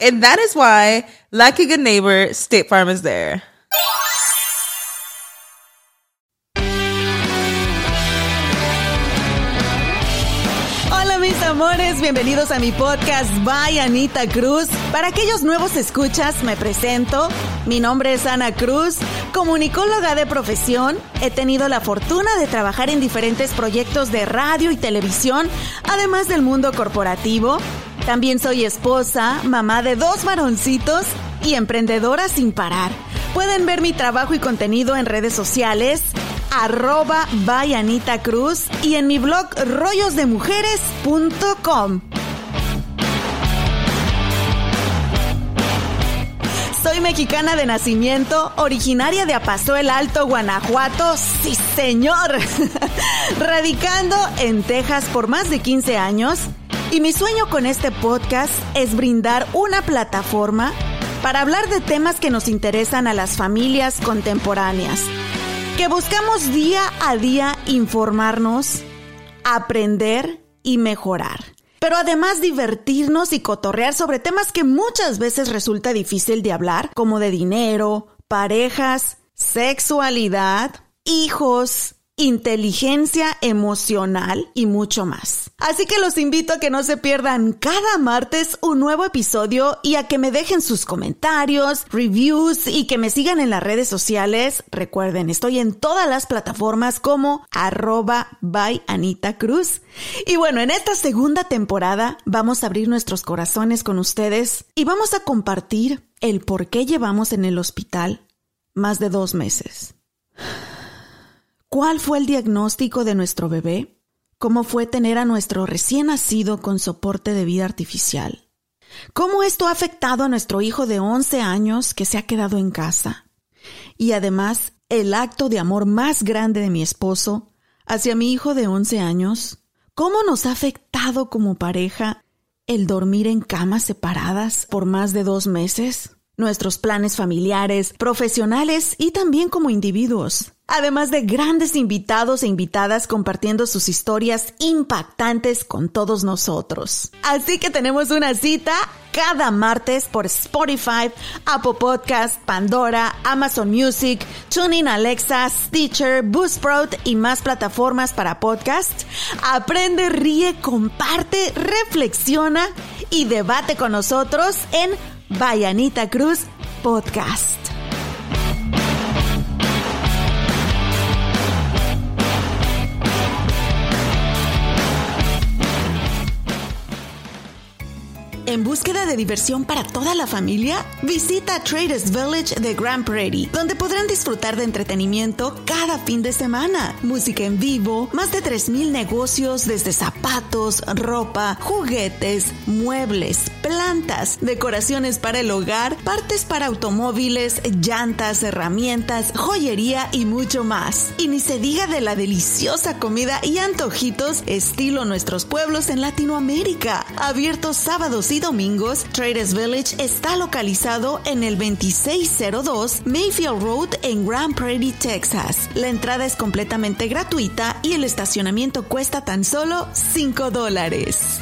And that is why, like a good neighbor, State Farm is there. Hola mis amores, bienvenidos a mi podcast By Anita Cruz. Para aquellos nuevos escuchas, me presento. Mi nombre es Ana Cruz, comunicóloga de profesión. He tenido la fortuna de trabajar en diferentes proyectos de radio y televisión, además del mundo corporativo. También soy esposa, mamá de dos varoncitos y emprendedora sin parar. Pueden ver mi trabajo y contenido en redes sociales, arroba Anita Cruz y en mi blog rollosdemujeres.com. Soy mexicana de nacimiento, originaria de Apaso el Alto, Guanajuato, sí señor, radicando en Texas por más de 15 años y mi sueño con este podcast es brindar una plataforma para hablar de temas que nos interesan a las familias contemporáneas, que buscamos día a día informarnos, aprender y mejorar. Pero además divertirnos y cotorrear sobre temas que muchas veces resulta difícil de hablar, como de dinero, parejas, sexualidad, hijos, inteligencia emocional y mucho más. Así que los invito a que no se pierdan cada martes un nuevo episodio y a que me dejen sus comentarios, reviews y que me sigan en las redes sociales. Recuerden, estoy en todas las plataformas como arroba by Anita Cruz. Y bueno, en esta segunda temporada vamos a abrir nuestros corazones con ustedes y vamos a compartir el por qué llevamos en el hospital más de dos meses. ¿Cuál fue el diagnóstico de nuestro bebé? ¿Cómo fue tener a nuestro recién nacido con soporte de vida artificial? ¿Cómo esto ha afectado a nuestro hijo de 11 años que se ha quedado en casa? Y además, el acto de amor más grande de mi esposo hacia mi hijo de 11 años. ¿Cómo nos ha afectado como pareja el dormir en camas separadas por más de dos meses? Nuestros planes familiares, profesionales y también como individuos además de grandes invitados e invitadas compartiendo sus historias impactantes con todos nosotros. Así que tenemos una cita cada martes por Spotify, Apple Podcast, Pandora, Amazon Music, TuneIn Alexa, Stitcher, Buzzsprout y más plataformas para podcast. Aprende, ríe, comparte, reflexiona y debate con nosotros en Bayanita Cruz Podcast. ¿En búsqueda de diversión para toda la familia? Visita Traders Village de Grand Prairie, donde podrán disfrutar de entretenimiento cada fin de semana. Música en vivo, más de 3.000 negocios desde zapatos, ropa, juguetes, muebles, plantas, decoraciones para el hogar, partes para automóviles, llantas, herramientas, joyería y mucho más. Y ni se diga de la deliciosa comida y antojitos estilo nuestros pueblos en Latinoamérica. Abiertos sábados domingos, Traders Village está localizado en el 2602 Mayfield Road en Grand Prairie, Texas. La entrada es completamente gratuita y el estacionamiento cuesta tan solo 5 dólares.